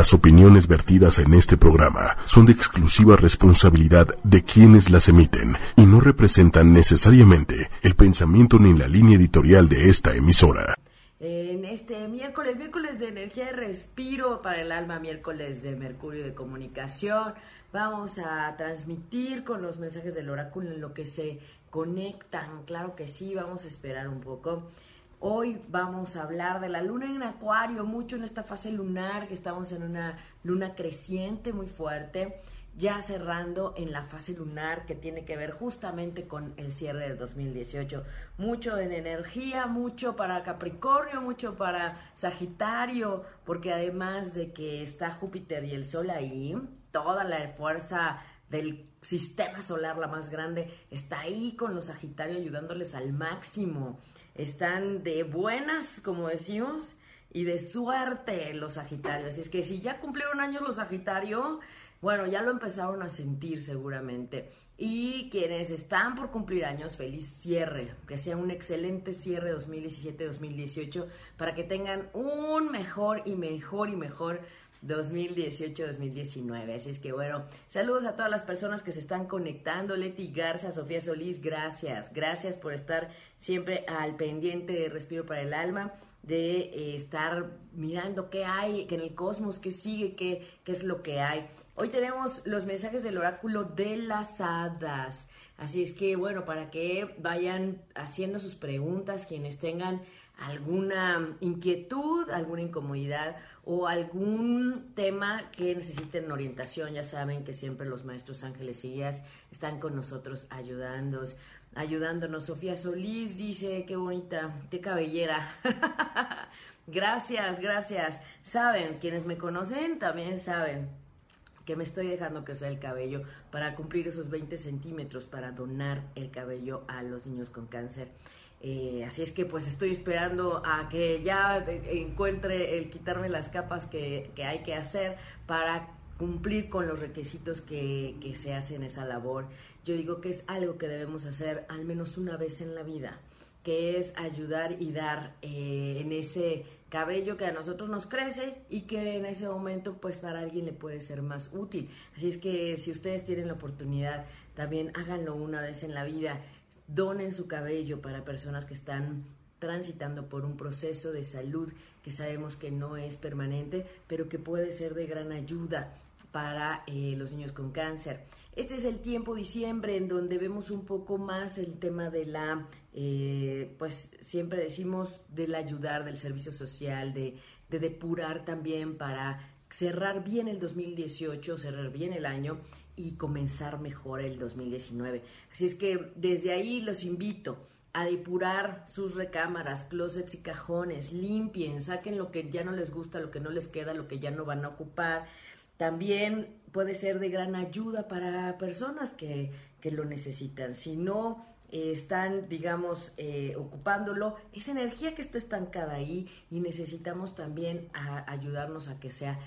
Las opiniones vertidas en este programa son de exclusiva responsabilidad de quienes las emiten y no representan necesariamente el pensamiento ni la línea editorial de esta emisora. En este miércoles, miércoles de energía y respiro para el alma, miércoles de Mercurio de comunicación, vamos a transmitir con los mensajes del oráculo en lo que se conectan. Claro que sí, vamos a esperar un poco. Hoy vamos a hablar de la luna en acuario, mucho en esta fase lunar, que estamos en una luna creciente muy fuerte, ya cerrando en la fase lunar que tiene que ver justamente con el cierre del 2018. Mucho en energía, mucho para Capricornio, mucho para Sagitario, porque además de que está Júpiter y el Sol ahí, toda la fuerza del sistema solar, la más grande, está ahí con los Sagitarios ayudándoles al máximo están de buenas, como decimos, y de suerte los Sagitarios. Así es que si ya cumplieron años los Sagitarios, bueno, ya lo empezaron a sentir seguramente. Y quienes están por cumplir años, feliz cierre, que sea un excelente cierre 2017-2018 para que tengan un mejor y mejor y mejor 2018-2019. Así es que bueno, saludos a todas las personas que se están conectando. Leti Garza, Sofía Solís, gracias. Gracias por estar siempre al pendiente de Respiro para el Alma, de eh, estar mirando qué hay que en el cosmos, qué sigue, qué, qué es lo que hay. Hoy tenemos los mensajes del oráculo de las hadas. Así es que bueno, para que vayan haciendo sus preguntas, quienes tengan alguna inquietud, alguna incomodidad o algún tema que necesiten orientación, ya saben que siempre los maestros ángeles y guías están con nosotros ayudándonos. Ayudándonos. Sofía Solís dice, qué bonita, qué cabellera. gracias, gracias. Saben, quienes me conocen también saben que me estoy dejando crecer el cabello para cumplir esos 20 centímetros para donar el cabello a los niños con cáncer. Eh, así es que pues estoy esperando a que ya encuentre el quitarme las capas que, hay que hacer para cumplir con los requisitos que, se hacen esa labor. Yo digo que es algo que debemos hacer al menos una vez en la vida, que es ayudar y dar eh, en ese cabello que a nosotros nos crece y que en ese momento pues para alguien le puede ser más útil. Así es que si ustedes tienen la oportunidad, también háganlo una vez en la vida donen su cabello para personas que están transitando por un proceso de salud que sabemos que no es permanente, pero que puede ser de gran ayuda para eh, los niños con cáncer. Este es el tiempo diciembre en donde vemos un poco más el tema de la, eh, pues siempre decimos del ayudar, del servicio social, de, de depurar también para cerrar bien el 2018, cerrar bien el año y comenzar mejor el 2019. Así es que desde ahí los invito a depurar sus recámaras, closets y cajones, limpien, saquen lo que ya no les gusta, lo que no les queda, lo que ya no van a ocupar. También puede ser de gran ayuda para personas que, que lo necesitan. Si no eh, están, digamos, eh, ocupándolo, esa energía que está estancada ahí y necesitamos también ayudarnos a que sea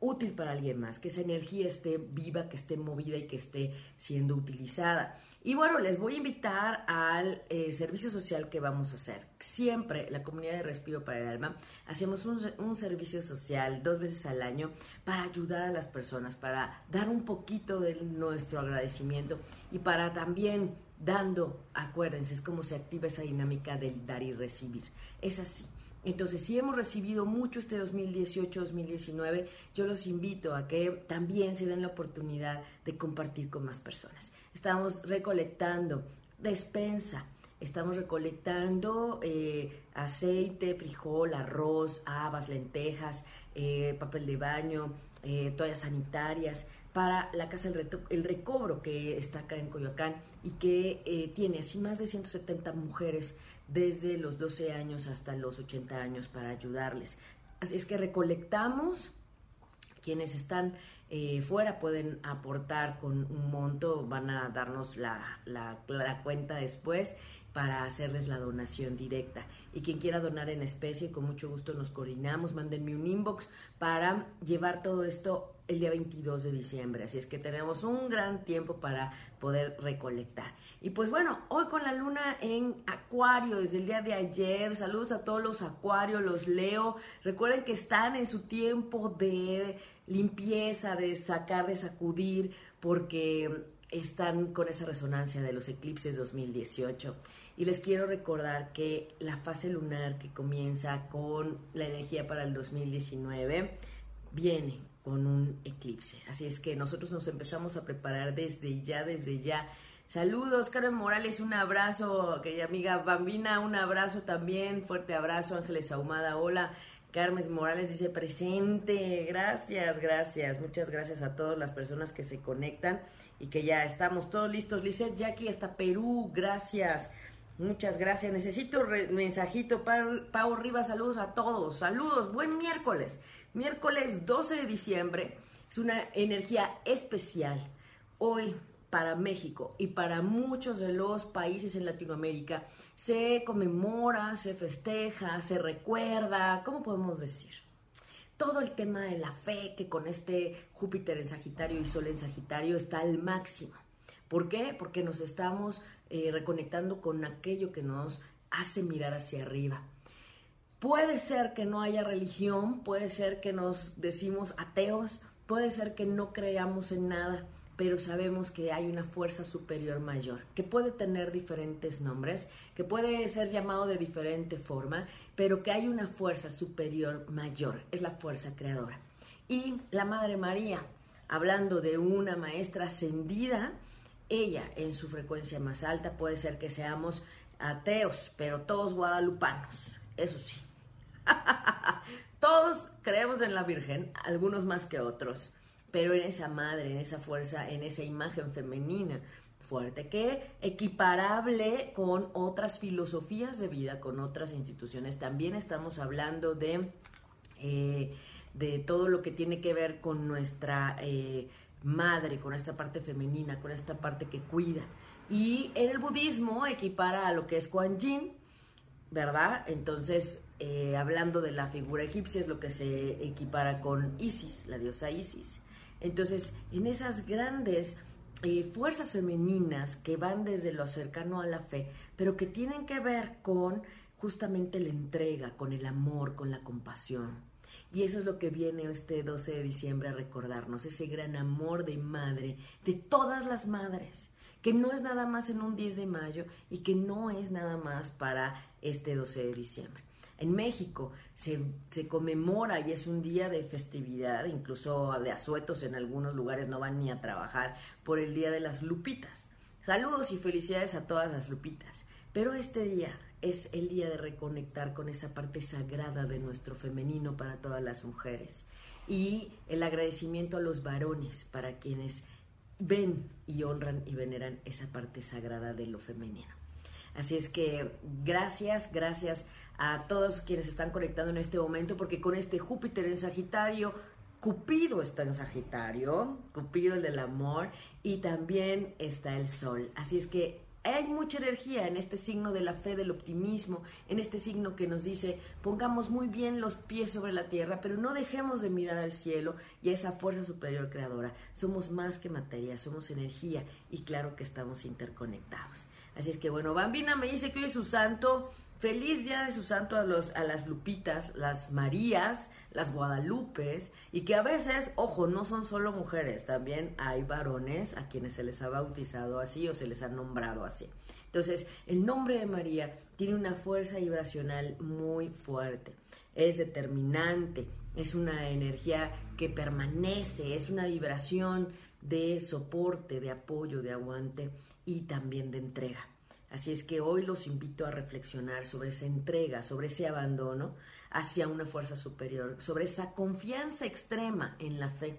útil para alguien más, que esa energía esté viva, que esté movida y que esté siendo utilizada. Y bueno, les voy a invitar al eh, servicio social que vamos a hacer. Siempre, la comunidad de Respiro para el Alma, hacemos un, servicio social dos veces al año para ayudar a las personas, para dar un poquito de nuestro agradecimiento y para también dando, acuérdense, es como se activa esa dinámica del dar y recibir. Es así. Entonces, si hemos recibido mucho este 2018-2019, yo los invito a que también se den la oportunidad de compartir con más personas. Estamos recolectando despensa, estamos recolectando eh, aceite, frijol, arroz, habas, lentejas, eh, papel de baño, eh, toallas sanitarias para la Casa del el Recobro que está acá en Coyoacán y que tiene así más de 170 mujeres desde los 12 años hasta los 80 años para ayudarles. Así es que recolectamos, quienes están eh, fuera pueden aportar con un monto, van a darnos la, la, cuenta después para hacerles la donación directa. Y quien quiera donar en especie, con mucho gusto nos coordinamos, mándenme un inbox para llevar todo esto el día 22 de diciembre, así es que tenemos un gran tiempo para poder recolectar. Y pues bueno, hoy con la luna en Acuario, desde el día de ayer, saludos a todos los Acuarios, los leo, recuerden que están en su tiempo de limpieza, de sacar, de sacudir, porque están con esa resonancia de los eclipses 2018. Y les quiero recordar que la fase lunar que comienza con la energía para el 2019 viene con un eclipse. Así es que nosotros nos empezamos a preparar desde ya, desde ya. Saludos, Carmen Morales, un abrazo, querida amiga Bambina, un abrazo también, fuerte abrazo, Ángeles Ahumada, hola. Carmen Morales dice presente, gracias, gracias, muchas gracias a todas las personas que se conectan y que ya estamos todos listos. Lizeth Jackie hasta Perú, gracias. Muchas gracias. Necesito mensajito. Pau Rivas, saludos a todos. Saludos. Buen miércoles. Miércoles 12 de diciembre. Es una energía especial. Hoy para México y para muchos de los países en Latinoamérica se conmemora, se festeja, se recuerda, ¿cómo podemos decir? Todo el tema de la fe que con este Júpiter en Sagitario y Sol en Sagitario está al máximo. ¿Por qué? Porque nos estamos eh, reconectando con aquello que nos hace mirar hacia arriba. Puede ser que no haya religión, puede ser que nos decimos ateos, puede ser que no creamos en nada, pero sabemos que hay una fuerza superior mayor, que puede tener diferentes nombres, que puede ser llamado de diferente forma, pero que hay una fuerza superior mayor, es la fuerza creadora. Y la Madre María, hablando de una maestra ascendida, ella en su frecuencia más alta puede ser que seamos ateos, pero todos guadalupanos, eso sí. todos creemos en la Virgen, algunos más que otros, pero en esa madre, en esa fuerza, en esa imagen femenina fuerte, que equiparable con otras filosofías de vida, con otras instituciones. También estamos hablando de, eh, de todo lo que tiene que ver con nuestra... Eh, madre, con esta parte femenina, con esta parte que cuida. Y en el budismo equipara a lo que es Kuan Yin, ¿verdad? Entonces, eh, hablando de la figura egipcia, es lo que se equipara con Isis, la diosa Isis. Entonces, en esas grandes eh, fuerzas femeninas que van desde lo cercano a la fe, pero que tienen que ver con justamente la entrega, con el amor, con la compasión. Y eso es lo que viene este 12 de diciembre a recordarnos, ese gran amor de madre, de todas las madres, que no es nada más en un 10 de mayo y que no es nada más para este 12 de diciembre. En México se, se, conmemora y es un día de festividad, incluso de asuetos en algunos lugares no van ni a trabajar por el Día de las Lupitas. Saludos y felicidades a todas las Lupitas. Pero este día es el día de reconectar con esa parte sagrada de nuestro femenino para todas las mujeres y el agradecimiento a los varones para quienes ven y honran y veneran esa parte sagrada de lo femenino. Así es que gracias, gracias a todos quienes están conectando en este momento, porque con este Júpiter en Sagitario, Cupido está en Sagitario, Cupido el del amor, y también está el Sol. Así es que hay mucha energía en este signo de la fe, del optimismo, en este signo que nos dice, pongamos muy bien los pies sobre la tierra, pero no dejemos de mirar al cielo y a esa fuerza superior creadora. Somos más que materia, somos energía y claro que estamos interconectados. Así es que bueno, Bambina me dice que hoy es su santo. Feliz día de su santo a, los, a las Lupitas, las Marías, las Guadalupes, y que a veces, ojo, no son solo mujeres, también hay varones a quienes se les ha bautizado así o se les ha nombrado así. Entonces, el nombre de María tiene una fuerza vibracional muy fuerte, es determinante, es una energía que permanece, es una vibración de soporte, de apoyo, de aguante y también de entrega. Así es que hoy los invito a reflexionar sobre esa entrega, sobre ese abandono hacia una fuerza superior, sobre esa confianza extrema en la fe,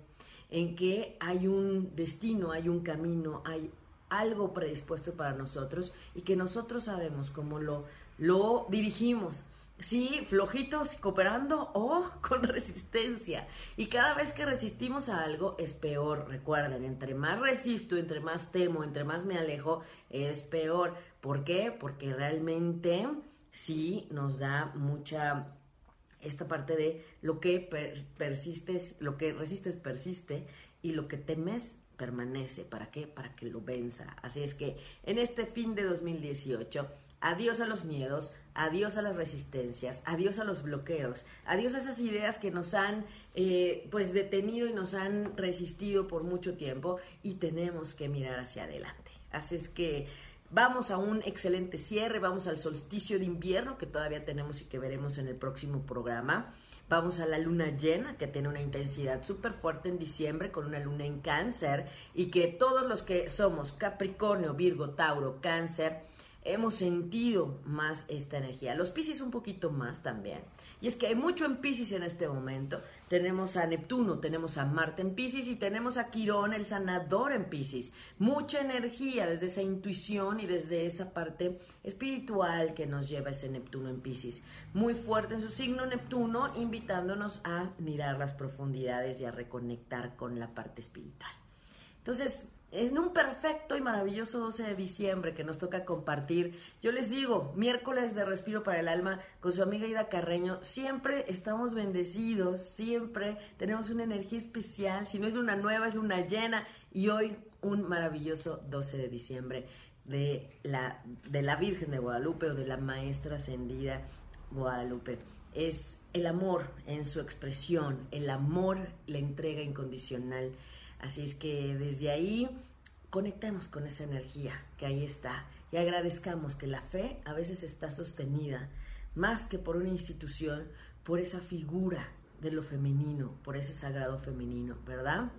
en que hay un destino, hay un camino, hay algo predispuesto para nosotros y que nosotros sabemos cómo lo, lo dirigimos Sí, flojitos, cooperando o con resistencia. Y cada vez que resistimos a algo es peor. Recuerden, entre más resisto, entre más temo, entre más me alejo, es peor. ¿Por qué? Porque realmente sí nos da mucha esta parte de lo que persistes, lo que resistes persiste y lo que temes permanece. ¿Para qué? Para que lo venza. Así es que en este fin de 2018, adiós a los miedos, adiós a las resistencias, adiós a los bloqueos, adiós a esas ideas que nos han eh, pues detenido y nos han resistido por mucho tiempo y tenemos que mirar hacia adelante. Así es que Vamos a un excelente cierre, vamos al solsticio de invierno que todavía tenemos y que veremos en el próximo programa. Vamos a la luna llena que tiene una intensidad súper fuerte en diciembre con una luna en cáncer y que todos los que somos Capricornio, Virgo, Tauro, Cáncer, hemos sentido más esta energía. Los Pisces un poquito más también. Y es que hay mucho en Pisces en este momento. Tenemos a Neptuno, tenemos a Marte en Pisces y tenemos a Quirón, el sanador en Pisces. Mucha energía desde esa intuición y desde esa parte espiritual que nos lleva ese Neptuno en Pisces. Muy fuerte en su signo Neptuno, invitándonos a mirar las profundidades y a reconectar con la parte espiritual. Entonces, es un perfecto y maravilloso 12 de diciembre que nos toca compartir. Yo les digo, miércoles de Respiro para el Alma con su amiga Ida Carreño. Siempre estamos bendecidos, siempre tenemos una energía especial. Si no es luna nueva, es luna llena. Y hoy un maravilloso 12 de diciembre de la, de la Virgen de Guadalupe o de la Maestra Ascendida Guadalupe. Es el amor en su expresión, el amor, la entrega incondicional Así es que desde ahí conectemos con esa energía que ahí está y agradezcamos que la fe a veces está sostenida más que por una institución, por esa figura de lo femenino, por ese sagrado femenino, ¿verdad?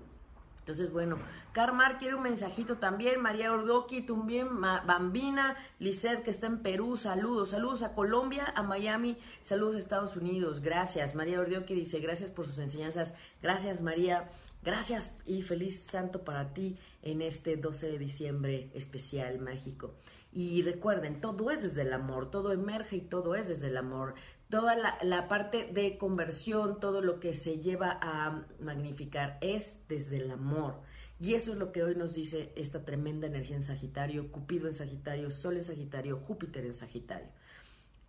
Entonces, bueno, Carmar quiere un mensajito también, María Ordoqui, también, Bambina, Lisset, que está en Perú, saludos, saludos a Colombia, a Miami, saludos a Estados Unidos, gracias. María Ordoqui dice, gracias por sus enseñanzas, gracias María. Gracias y feliz santo para ti en este 12 de diciembre especial mágico. Y recuerden, todo es desde el amor, todo emerge y todo es desde el amor. Toda la, parte de conversión, todo lo que se lleva a magnificar es desde el amor. Y eso es lo que hoy nos dice esta tremenda energía en Sagitario, Cupido en Sagitario, Sol en Sagitario, Júpiter en Sagitario.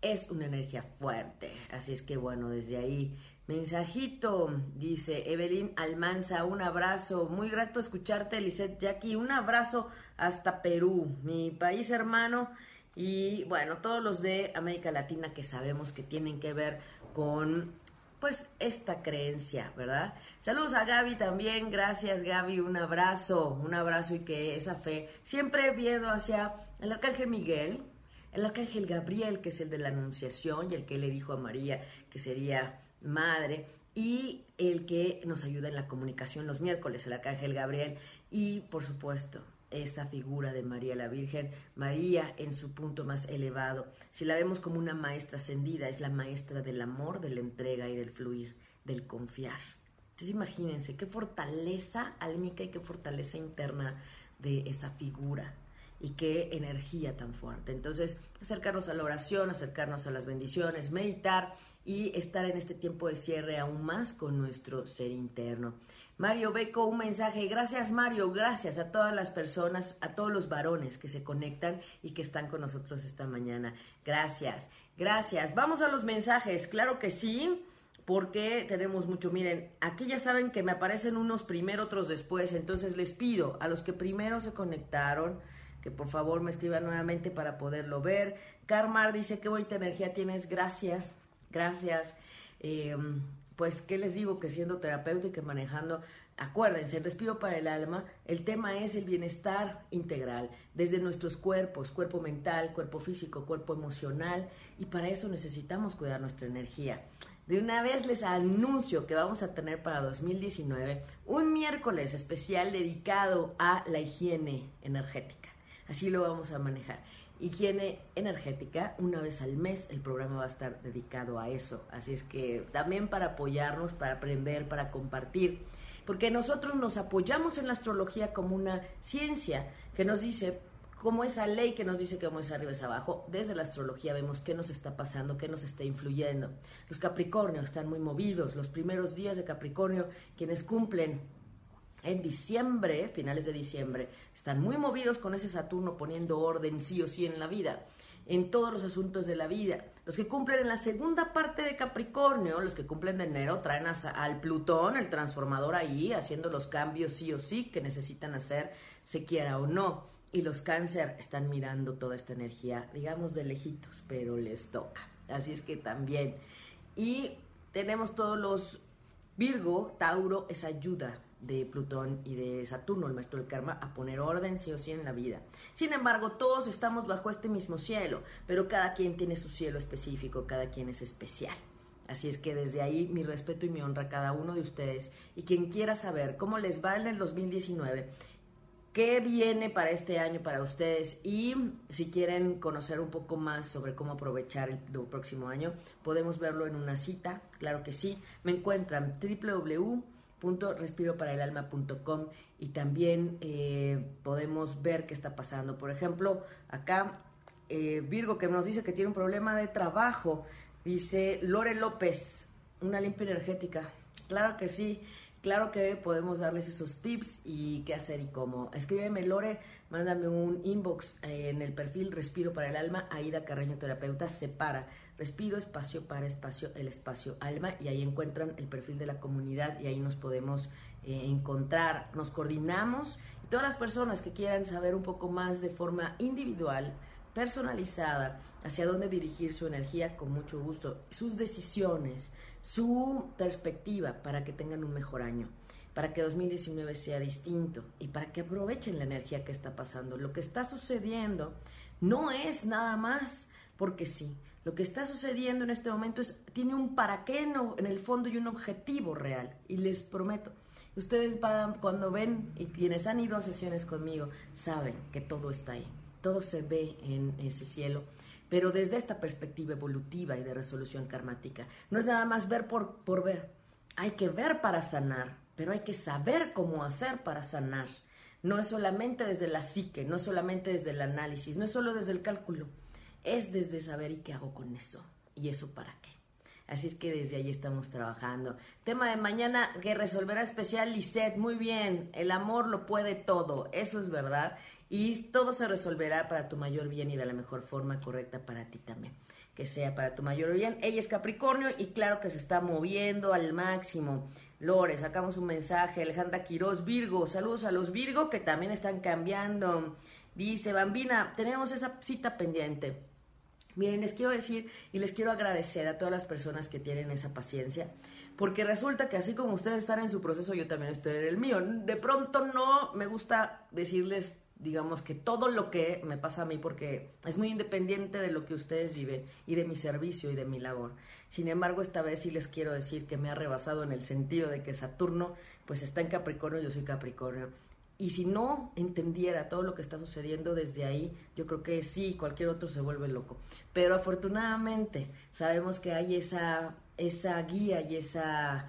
Es una energía fuerte. Así es que bueno, desde ahí Mensajito, dice Evelyn Almanza, un abrazo, muy grato escucharte, Lisette Jackie, un abrazo hasta Perú, mi país hermano, y bueno, todos los de América Latina que sabemos que tienen que ver con pues esta creencia, ¿verdad? Saludos a Gaby también, gracias Gaby, un abrazo, un abrazo y que esa fe, siempre viendo hacia el Arcángel Miguel, el Arcángel Gabriel, que es el de la Anunciación y el que le dijo a María que sería madre, y el que nos ayuda en la comunicación los miércoles, el arcángel Gabriel, y por supuesto, esa figura de María la Virgen, María en su punto más elevado. Si la vemos como una maestra ascendida, es la maestra del amor, de la entrega y del fluir, del confiar. Entonces imagínense qué fortaleza álmica y qué fortaleza interna de esa figura y qué energía tan fuerte. Entonces, acercarnos a la oración, acercarnos a las bendiciones, meditar y estar en este tiempo de cierre aún más con nuestro ser interno. Mario Beco, un mensaje. Gracias Mario, gracias a todas las personas, a todos los varones que se conectan y que están con nosotros esta mañana. Gracias, gracias. Vamos a los mensajes, claro que sí porque tenemos mucho. Miren, aquí ya saben que me aparecen unos primero, otros después, entonces les pido a los que primero se conectaron que por favor me escriban nuevamente para poderlo ver. Carmar dice, qué bonita energía tienes, gracias. Gracias. Em, pues, ¿qué les digo? Que siendo terapeuta y que manejando, acuérdense, el respiro para el alma, el tema es el bienestar integral, desde nuestros cuerpos, cuerpo mental, cuerpo físico, cuerpo emocional, y para eso necesitamos cuidar nuestra energía. De una vez les anuncio que vamos a tener para 2019 un miércoles especial dedicado a la higiene energética. Así lo vamos a manejar higiene energética. Una vez al mes el programa va a estar dedicado a eso. Así es que también para apoyarnos, para aprender, para compartir. Porque nosotros nos apoyamos en la astrología como una ciencia que nos dice, como esa ley que nos dice que vamos arriba es abajo, desde la astrología vemos qué nos está pasando, qué nos está influyendo. Los Capricornios están muy movidos, los primeros días de Capricornio, quienes cumplen en diciembre, finales de diciembre, están muy movidos con ese Saturno poniendo orden sí o sí en la vida. en todos los asuntos de la vida. Los que cumplen en la segunda parte de Capricornio, los que cumplen de enero, traen al Plutón, el transformador ahí, haciendo los cambios sí o sí que necesitan hacer, se quiera o no. Y los cáncer están mirando toda esta energía, digamos de lejitos, pero les toca. Así es que también. Y tenemos todos los Virgo, Tauro, esa ayuda de Plutón y de Saturno, el maestro del karma, a poner orden sí o sí en la vida. Sin embargo, todos estamos bajo este mismo cielo, pero cada quien tiene su cielo específico, cada quien es especial. Así es que desde ahí mi respeto y mi honra a cada uno de ustedes y quien quiera saber cómo les va en el 2019, qué viene para este año para ustedes y si quieren conocer un poco más sobre cómo aprovechar el, próximo año, podemos verlo en una cita, claro que sí. Me encuentran www respiroparaelalma.com y también eh, podemos ver qué está pasando. Por ejemplo, acá eh, Virgo que nos dice que tiene un problema de trabajo, dice Lore López, una limpia energética. Claro que sí. Claro que podemos darles esos tips y qué hacer y cómo. Escríbeme, Lore, mándame un inbox en el perfil Respiro para el Alma, Aida Carreño Terapeuta, separa Respiro, espacio para espacio, el espacio alma, y ahí encuentran el perfil de la comunidad y ahí nos podemos eh, encontrar, nos coordinamos. Y todas las personas que quieran saber un poco más de forma individual, personalizada hacia dónde dirigir su energía con mucho gusto, sus decisiones, su perspectiva para que tengan un mejor año, para que 2019 sea distinto y para que aprovechen la energía que está pasando. Lo que está sucediendo no es nada más porque sí. Lo que está sucediendo en este momento es, tiene un para qué en el fondo y un objetivo real. Y les prometo, ustedes van, cuando ven y quienes han ido a sesiones conmigo, saben que todo está ahí todo se ve en ese cielo, pero desde esta perspectiva evolutiva y de resolución karmática. No es nada más ver por, por ver, hay que ver para sanar, pero hay que saber cómo hacer para sanar. No es solamente desde la psique, no es solamente desde el análisis, no es solo desde el cálculo, es desde saber y qué hago con eso y eso para qué. Así es que desde ahí estamos trabajando. Tema de mañana que resolverá especial Lisette. Muy bien, el amor lo puede todo, eso es verdad y todo se resolverá para tu mayor bien y de la mejor forma correcta para ti también. Que sea para tu mayor bien. Ella es Capricornio y claro que se está moviendo al máximo. Lore, sacamos un mensaje. Alejandra Quiroz, Virgo. Saludos a los Virgo que también están cambiando. Dice Bambina, tenemos esa cita pendiente. Miren, les quiero decir y les quiero agradecer a todas las personas que tienen esa paciencia, porque resulta que así como ustedes están en su proceso, yo también estoy en el mío. De pronto no me gusta decirles digamos que todo lo que me pasa a mí, porque es muy independiente de lo que ustedes viven y de mi servicio y de mi labor. Sin embargo, esta vez sí les quiero decir que me ha rebasado en el sentido de que Saturno pues está en Capricornio, yo soy Capricornio. Y si no entendiera todo lo que está sucediendo desde ahí, yo creo que sí, cualquier otro se vuelve loco. Pero afortunadamente sabemos que hay esa, esa guía y esa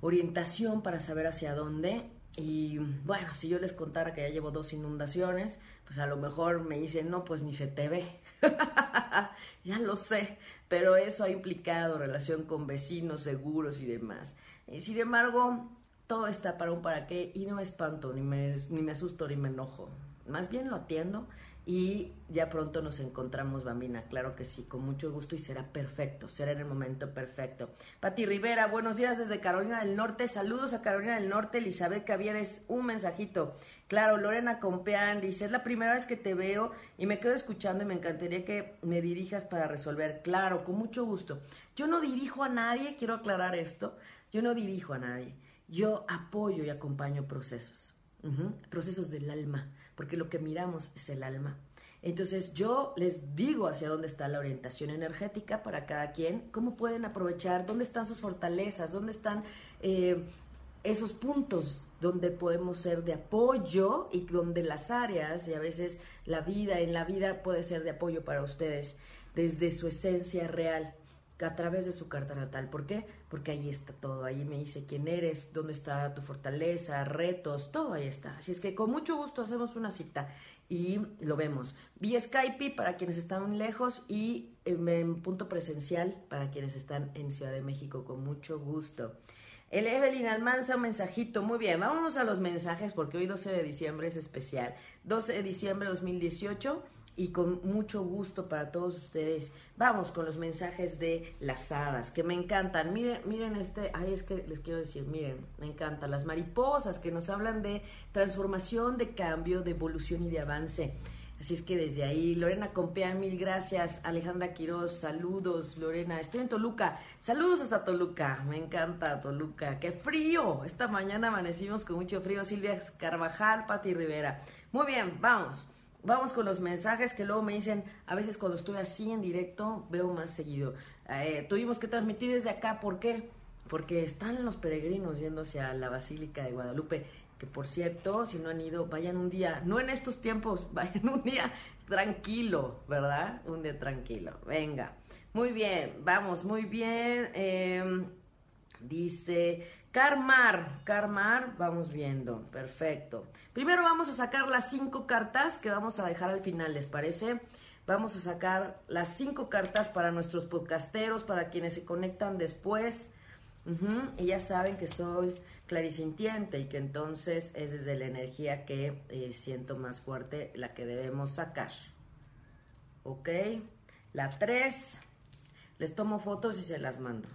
orientación para saber hacia dónde y bueno, si yo les contara que ya llevo dos inundaciones, pues a lo mejor me dicen, no, pues ni se te ve. ya lo sé, pero eso ha implicado relación con vecinos, seguros y demás. Y sin embargo, todo está para un para qué y no espanto, ni me, ni me asusto, ni me enojo. Más bien lo atiendo y ya pronto nos encontramos, Bambina, claro que sí, con mucho gusto y será perfecto, será en el momento perfecto. Pati Rivera, buenos días desde Carolina del Norte, saludos a Carolina del Norte, Elizabeth Cavieres, un mensajito. Claro, Lorena Compeán dice, es la primera vez que te veo y me quedo escuchando y me encantaría que me dirijas para resolver. Claro, con mucho gusto. Yo no dirijo a nadie, quiero aclarar esto, yo no dirijo a nadie, yo apoyo y acompaño procesos. Procesos del alma, porque lo que miramos es el alma. Entonces yo les digo hacia dónde está la orientación energética para cada quien, cómo pueden aprovechar, dónde están sus fortalezas, dónde están eh, esos puntos donde podemos ser de apoyo y donde las áreas y a veces la vida en la vida puede ser de apoyo para ustedes desde su esencia real a través de su carta natal. ¿Por qué? Porque ahí está todo. Ahí me dice quién eres, dónde está tu fortaleza, retos, todo ahí está. Así es que con mucho gusto hacemos una cita y lo vemos. Vía Skype para quienes están lejos y en punto presencial para quienes están en Ciudad de México. Con mucho gusto. El Evelyn Almanza, un mensajito. Muy bien, vámonos a los mensajes porque hoy 12 de diciembre es especial. 12 de diciembre de 2018 y con mucho gusto para todos ustedes. Vamos con los mensajes de las hadas, que me encantan. Miren, miren este, ay, es que les quiero decir, miren, me encantan las mariposas que nos hablan de transformación, de cambio, de evolución y de avance. Así es que desde ahí, Lorena Compeán, mil gracias. Alejandra Quiroz, saludos. Lorena, estoy en Toluca. Saludos hasta Toluca. Me encanta Toluca. ¡Qué frío! Esta mañana amanecimos con mucho frío. Silvia Carvajal, Pati Rivera. Muy bien, vamos. Vamos con los mensajes que luego me dicen, a veces cuando estoy así en directo, veo más seguido. Eh, tuvimos que transmitir desde acá, ¿por qué? Porque están los peregrinos yéndose a la Basílica de Guadalupe, que por cierto, si no han ido, vayan un día, no en estos tiempos, vayan un día tranquilo, ¿verdad? Un día tranquilo. Venga. Muy bien, vamos, muy bien. Em, dice, Carmar, Carmar, vamos viendo, perfecto. Primero vamos a sacar las cinco cartas que vamos a dejar al final, ¿les parece? Vamos a sacar las cinco cartas para nuestros podcasteros, para quienes se conectan después. Y ya saben que soy clarisintiente y que entonces es desde la energía que eh, siento más fuerte la que debemos sacar. ¿Ok? La tres, les tomo fotos y se las mando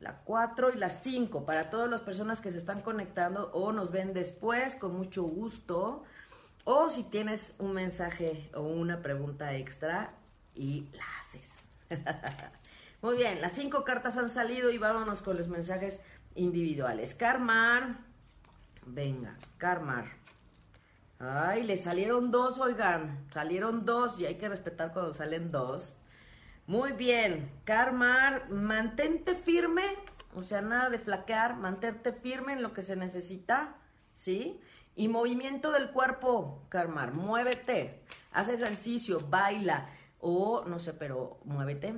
la 4 y la 5 para todas las personas que se están conectando o nos ven después con mucho gusto o si tienes un mensaje o una pregunta extra y la haces. Muy bien, las cinco cartas han salido y vámonos con los mensajes individuales. Carmar, venga, Carmar. Ay, le salieron dos, oigan, salieron dos y hay que respetar cuando salen dos. Muy bien, Carmar, mantente firme, o sea, nada de flaquear, mantente firme en lo que se necesita, ¿sí? Y movimiento del cuerpo, Carmar, muévete, haz ejercicio, baila, o no sé, pero muévete.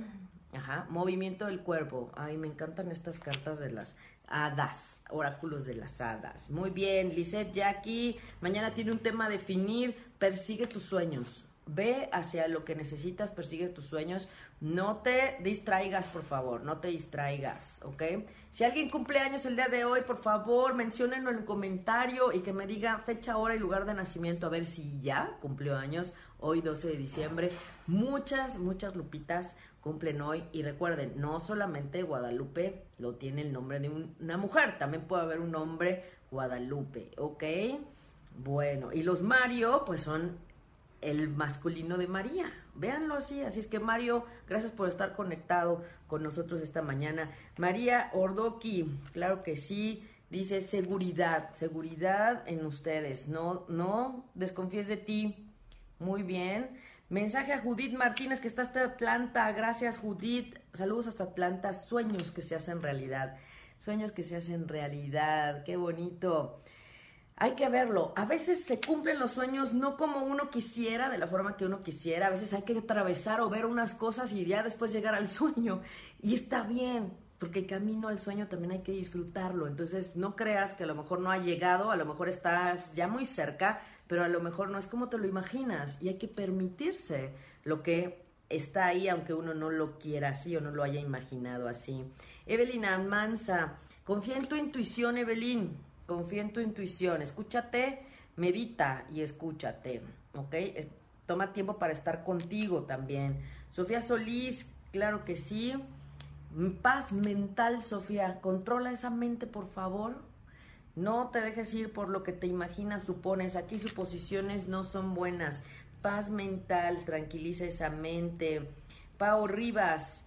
Ajá, movimiento del cuerpo. Ay, me encantan estas cartas de las hadas, oráculos de las hadas. Muy bien, Lisette Jackie, mañana tiene un tema a definir, persigue tus sueños. Ve hacia lo que necesitas, persigue tus sueños. No te distraigas, por favor, no te distraigas, ¿ok? Si alguien cumple años el día de hoy, por favor, menciónenlo en el comentario y que me diga fecha, hora y lugar de nacimiento, a ver si ya cumplió años, hoy 12 de diciembre. Muchas, muchas lupitas cumplen hoy y recuerden, no solamente Guadalupe lo tiene el nombre de una mujer, también puede haber un hombre Guadalupe, ¿ok? Bueno, y los Mario, pues son el masculino de María. Véanlo así. Así es que Mario, gracias por estar conectado con nosotros esta mañana. María Ordoki, claro que sí. Dice seguridad, seguridad en ustedes. No, no desconfíes de ti. Muy bien. Mensaje a Judith Martínez que está hasta Atlanta. Gracias Judith. Saludos hasta Atlanta. Sueños que se hacen realidad. Sueños que se hacen realidad. Qué bonito hay que verlo. A veces se cumplen los sueños no como uno quisiera, de la forma que uno quisiera. A veces hay que atravesar o ver unas cosas y ya después llegar al sueño. Y está bien, porque el camino al sueño también hay que disfrutarlo. Entonces no creas que a lo mejor no ha llegado, a lo mejor estás ya muy cerca, pero a lo mejor no es como te lo imaginas. Y hay que permitirse lo que está ahí, aunque uno no lo quiera así o no lo haya imaginado así. Evelina Mansa, confía en tu intuición, Evelyn confía en tu intuición, escúchate, medita y escúchate, ¿ok? Toma tiempo para estar contigo también. Sofía Solís, claro que sí. Paz mental, Sofía. Controla esa mente, por favor. No te dejes ir por lo que te imaginas, supones. Aquí suposiciones no son buenas. Paz mental, tranquiliza esa mente. Pao Rivas,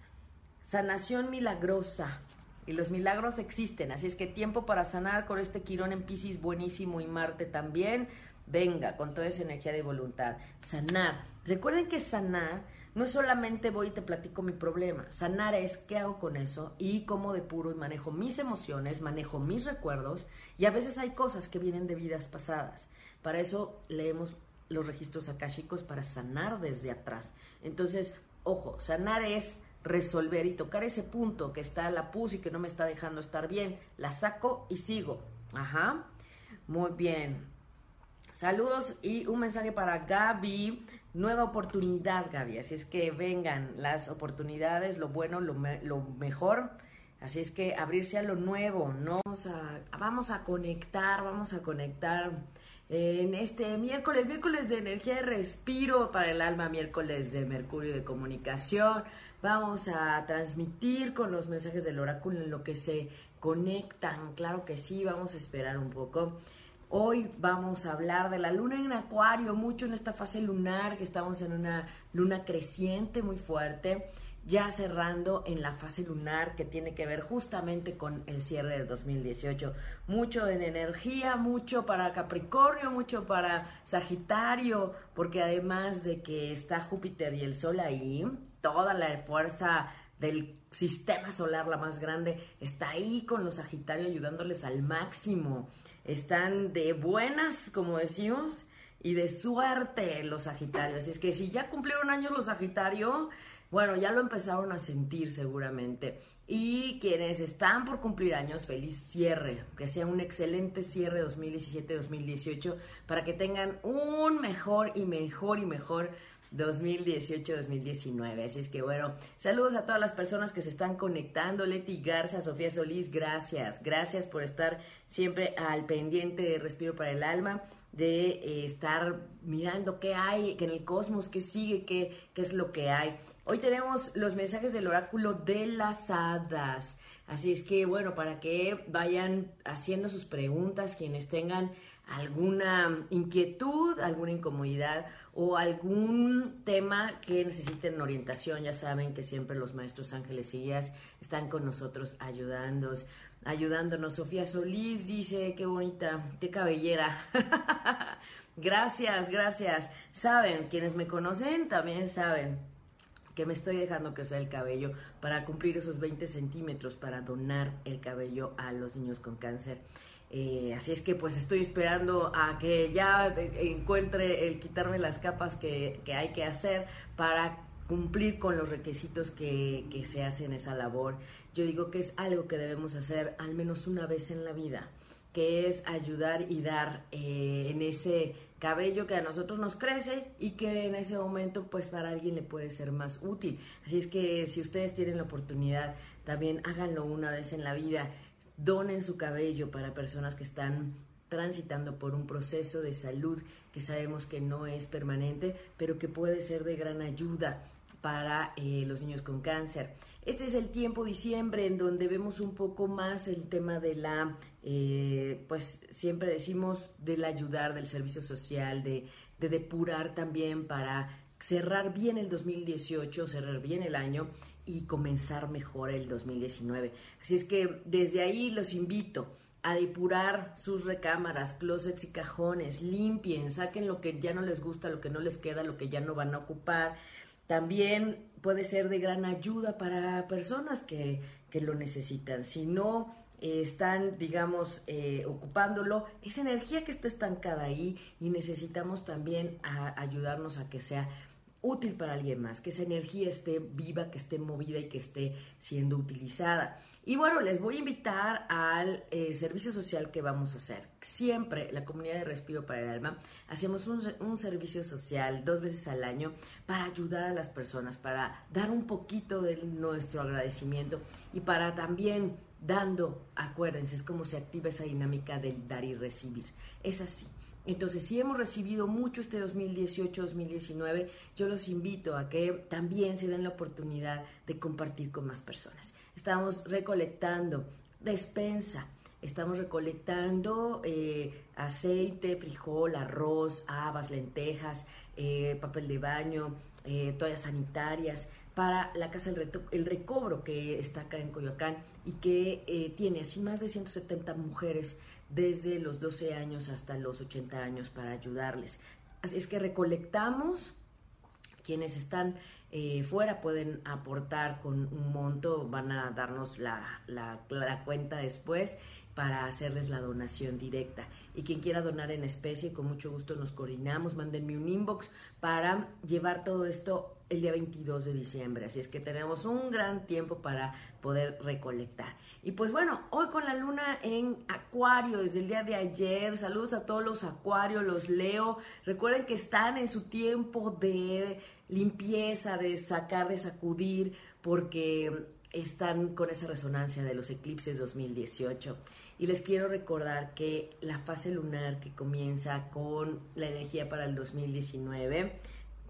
sanación milagrosa y los milagros existen, así es que tiempo para sanar con este Quirón en Pisces buenísimo y Marte también. Venga, con toda esa energía de voluntad. Sanar. Recuerden que sanar no es solamente voy y te platico mi problema. Sanar es qué hago con eso y cómo depuro y manejo mis emociones, manejo mis recuerdos y a veces hay cosas que vienen de vidas pasadas. Para eso leemos los registros akáshicos para sanar desde atrás. Entonces, ojo, sanar es resolver y tocar ese punto que está la pus y que no me está dejando estar bien. La saco y sigo. Ajá. Muy bien. Saludos y un mensaje para Gaby. Nueva oportunidad, Gaby. Así es que vengan las oportunidades, lo bueno, lo, lo mejor. Así es que abrirse a lo nuevo, ¿no? Vamos a, vamos a conectar, vamos a conectar en este miércoles, miércoles de energía y respiro para el alma, miércoles de Mercurio de comunicación. Vamos a transmitir con los mensajes del oráculo en lo que se conectan, claro que sí, vamos a esperar un poco. Hoy vamos a hablar de la luna en acuario, mucho en esta fase lunar, que estamos en una luna creciente muy fuerte ya cerrando en la fase lunar que tiene que ver justamente con el cierre del 2018. Mucho en energía, mucho para Capricornio, mucho para Sagitario, porque además de que está Júpiter y el Sol ahí, toda la fuerza del sistema solar, la más grande, está ahí con los Sagitarios ayudándoles al máximo. Están de buenas, como decimos, y de suerte los Sagitarios. Así es que si ya cumplieron años los Sagitarios, bueno, ya lo empezaron a sentir seguramente. Y quienes están por cumplir años, feliz cierre, que sea un excelente cierre 2017-2018 para que tengan un mejor y mejor y mejor 2018-2019. Así es que bueno, saludos a todas las personas que se están conectando. Leti Garza, Sofía Solís, gracias. Gracias por estar siempre al pendiente de Respiro para el Alma de eh, estar mirando qué hay en el cosmos, qué sigue, qué, qué es lo que hay. Hoy tenemos los mensajes del oráculo de las hadas. Así es que, bueno, para que vayan haciendo sus preguntas, quienes tengan alguna inquietud, alguna incomodidad o algún tema que necesiten orientación, ya saben que siempre los maestros ángeles y guías están con nosotros ayudándonos ayudándonos. Sofía Solís dice, qué bonita, qué cabellera. gracias, gracias. Saben, quienes me conocen también saben que me estoy dejando crecer el cabello para cumplir esos 20 centímetros para donar el cabello a los niños con cáncer. Eh, así es que pues estoy esperando a que ya encuentre el quitarme las capas que, que hay que hacer para cumplir con los requisitos que, que se hacen esa labor. Yo digo que es algo que debemos hacer al menos una vez en la vida, que es ayudar y dar eh, en ese cabello que a nosotros nos crece y que en ese momento pues para alguien le puede ser más útil. Así es que si ustedes tienen la oportunidad, también háganlo una vez en la vida. Donen su cabello para personas que están transitando por un proceso de salud que sabemos que no es permanente, pero que puede ser de gran ayuda para eh, los niños con cáncer. Este es el tiempo diciembre en donde vemos un poco más el tema de la, eh, pues siempre decimos del ayudar, del servicio social, de, de depurar también para cerrar bien el 2018, cerrar bien el año y comenzar mejor el 2019. Así es que desde ahí los invito a depurar sus recámaras, closets y cajones, limpien, saquen lo que ya no les gusta, lo que no les queda, lo que ya no van a ocupar también puede ser de gran ayuda para personas que, que lo necesitan. Si no eh, están, digamos, eh, ocupándolo, es energía que está estancada ahí y necesitamos también ayudarnos a que sea útil para alguien más, que esa energía esté viva, que esté movida y que esté siendo utilizada. Y bueno, les voy a invitar al eh, servicio social que vamos a hacer. Siempre, la comunidad de Respiro para el Alma, hacemos un, un, servicio social dos veces al año para ayudar a las personas, para dar un poquito de nuestro agradecimiento y para también dando, acuérdense, es como se activa esa dinámica del dar y recibir. Es así. Entonces, si hemos recibido mucho este 2018-2019, yo los invito a que también se den la oportunidad de compartir con más personas. Estamos recolectando despensa, estamos recolectando eh, aceite, frijol, arroz, habas, lentejas, eh, papel de baño, eh, toallas sanitarias para la Casa del el Recobro que está acá en Coyoacán y que tiene así más de 170 mujeres desde los 12 años hasta los 80 años para ayudarles. Así es que recolectamos, quienes están eh, fuera pueden aportar con un monto, van a darnos la, la, la cuenta después para hacerles la donación directa. Y quien quiera donar en especie, con mucho gusto nos coordinamos, mándenme un inbox para llevar todo esto el día 22 de diciembre. Así es que tenemos un gran tiempo para poder recolectar. Y pues bueno, hoy con la luna en Acuario, desde el día de ayer, saludos a todos los Acuarios, los leo. Recuerden que están en su tiempo de limpieza, de sacar, de sacudir, porque están con esa resonancia de los eclipses 2018 y les quiero recordar que la fase lunar que comienza con la energía para el 2019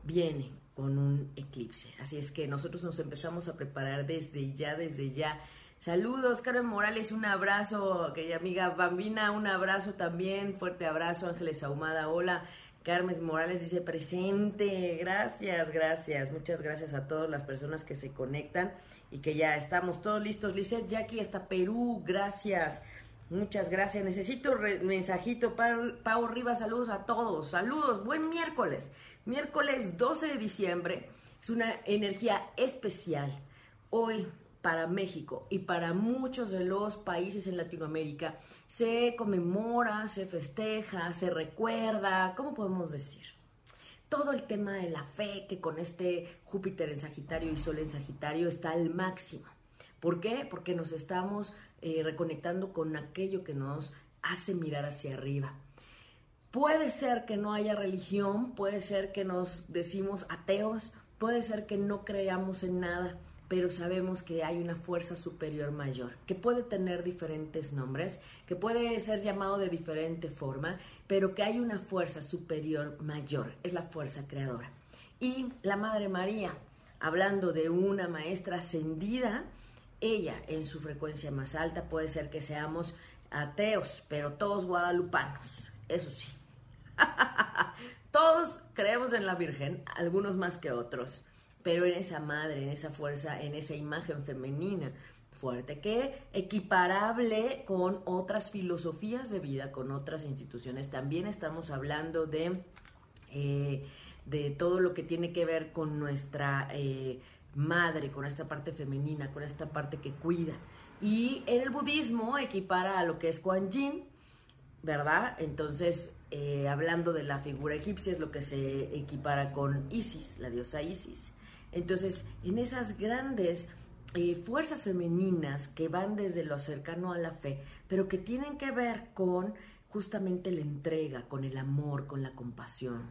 viene con un eclipse. Así es que nosotros nos empezamos a preparar desde ya, desde ya. Saludos, Carmen Morales, un abrazo, querida amiga Bambina, un abrazo también, fuerte abrazo, Ángeles Ahumada, hola. Carmen Morales dice presente, gracias, gracias, muchas gracias a todas las personas que se conectan y que ya estamos todos listos. Lizeth Jackie hasta Perú, gracias. Muchas gracias. Necesito mensajito. Pau, Pau Rivas, saludos a todos. Saludos. Buen miércoles. Miércoles 12 de diciembre. Es una energía especial. Hoy para México y para muchos de los países en Latinoamérica se conmemora, se festeja, se recuerda, ¿cómo podemos decir? Todo el tema de la fe que con este Júpiter en Sagitario y Sol en Sagitario está al máximo. ¿Por qué? Porque nos estamos eh, reconectando con aquello que nos hace mirar hacia arriba. Puede ser que no haya religión, puede ser que nos decimos ateos, puede ser que no creamos en nada, pero sabemos que hay una fuerza superior mayor, que puede tener diferentes nombres, que puede ser llamado de diferente forma, pero que hay una fuerza superior mayor, es la fuerza creadora. Y la Madre María, hablando de una maestra ascendida, ella en su frecuencia más alta puede ser que seamos ateos, pero todos guadalupanos, eso sí. todos creemos en la Virgen, algunos más que otros, pero en esa madre, en esa fuerza, en esa imagen femenina fuerte, que equiparable con otras filosofías de vida, con otras instituciones. También estamos hablando de, eh, de todo lo que tiene que ver con nuestra... Eh, madre, con esta parte femenina, con esta parte que cuida. Y en el budismo equipara a lo que es Kuan Yin, ¿verdad? Entonces, eh, hablando de la figura egipcia, es lo que se equipara con Isis, la diosa Isis. Entonces, en esas grandes eh, fuerzas femeninas que van desde lo cercano a la fe, pero que tienen que ver con justamente la entrega, con el amor, con la compasión.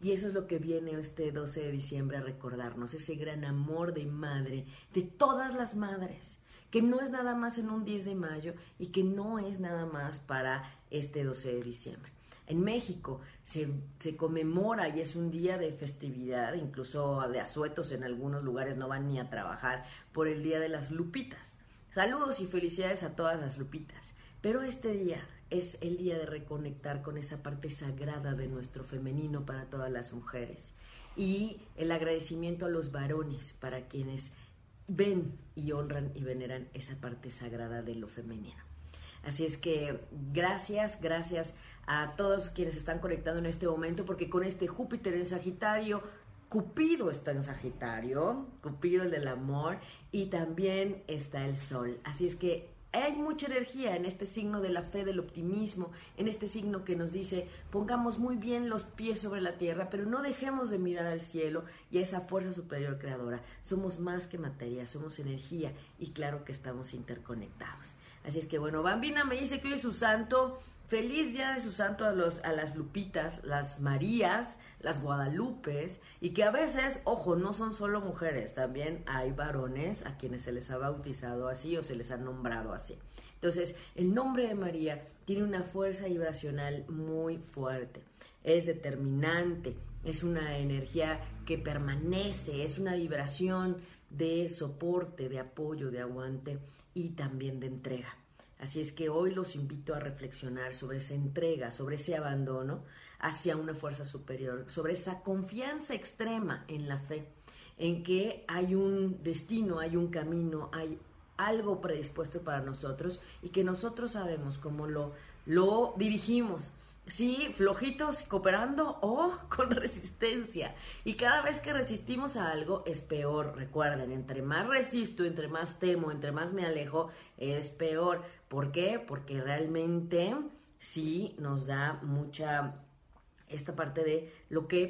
Y eso es lo que viene este 12 de diciembre a recordarnos, ese gran amor de madre, de todas las madres, que no es nada más en un 10 de mayo y que no es nada más para este 12 de diciembre. En México se, conmemora y es un día de festividad, incluso de asuetos en algunos lugares no van ni a trabajar por el Día de las Lupitas. Saludos y felicidades a todas las Lupitas. Pero este día es el día de reconectar con esa parte sagrada de nuestro femenino para todas las mujeres y el agradecimiento a los varones para quienes ven y honran y veneran esa parte sagrada de lo femenino. Así es que gracias, gracias a todos quienes están conectando en este momento, porque con este Júpiter en Sagitario, Cupido está en Sagitario, Cupido el del amor, y también está el Sol. Así es que hay mucha energía en este signo de la fe, del optimismo, en este signo que nos dice, pongamos muy bien los pies sobre la tierra, pero no dejemos de mirar al cielo y a esa fuerza superior creadora. Somos más que materia, somos energía y claro que estamos interconectados. Así es que bueno, Bambina me dice que hoy es su santo, Feliz día de su santo a, los, a las Lupitas, las Marías, las Guadalupes, y que a veces, ojo, no son solo mujeres, también hay varones a quienes se les ha bautizado así o se les ha nombrado así. Entonces, el nombre de María tiene una fuerza vibracional muy fuerte, es determinante, es una energía que permanece, es una vibración de soporte, de apoyo, de aguante y también de entrega. Así es que hoy los invito a reflexionar sobre esa entrega, sobre ese abandono hacia una fuerza superior, sobre esa confianza extrema en la fe, en que hay un destino, hay un camino, hay algo predispuesto para nosotros y que nosotros sabemos cómo lo, lo dirigimos sí, flojitos, cooperando o con resistencia. Y cada vez que resistimos a algo es peor. Recuerden, entre más resisto, entre más temo, entre más me alejo, es peor. ¿Por qué? Porque realmente sí nos da mucha esta parte de lo que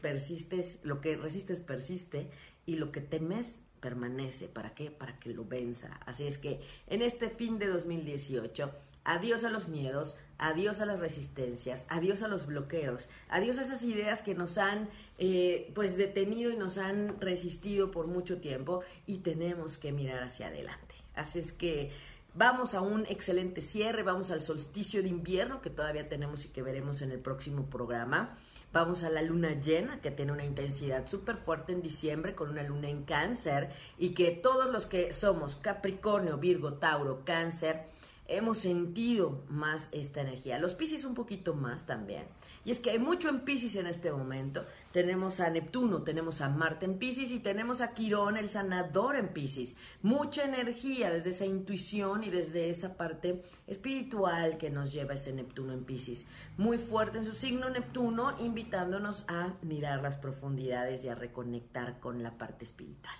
persistes, lo que resistes persiste y lo que temes permanece. ¿Para qué? Para que lo venza. Así es que en este fin de 2018 Adiós a los miedos, adiós a las resistencias, adiós a los bloqueos, adiós a esas ideas que nos han eh, pues detenido y nos han resistido por mucho tiempo y tenemos que mirar hacia adelante. Así es que vamos a un excelente cierre, vamos al solsticio de invierno que todavía tenemos y que veremos en el próximo programa. Vamos a la luna llena, que tiene una intensidad súper fuerte en diciembre, con una luna en cáncer, y que todos los que somos Capricornio, Virgo, Tauro, Cáncer, hemos sentido más esta energía. Los Pisces un poquito más también. Y es que hay mucho en Pisces en este momento. Tenemos a Neptuno, tenemos a Marte en Pisces y tenemos a Quirón, el sanador en Pisces. Mucha energía desde esa intuición y desde esa parte espiritual que nos lleva ese Neptuno en Pisces. Muy fuerte en su signo Neptuno, invitándonos a mirar las profundidades y a reconectar con la parte espiritual.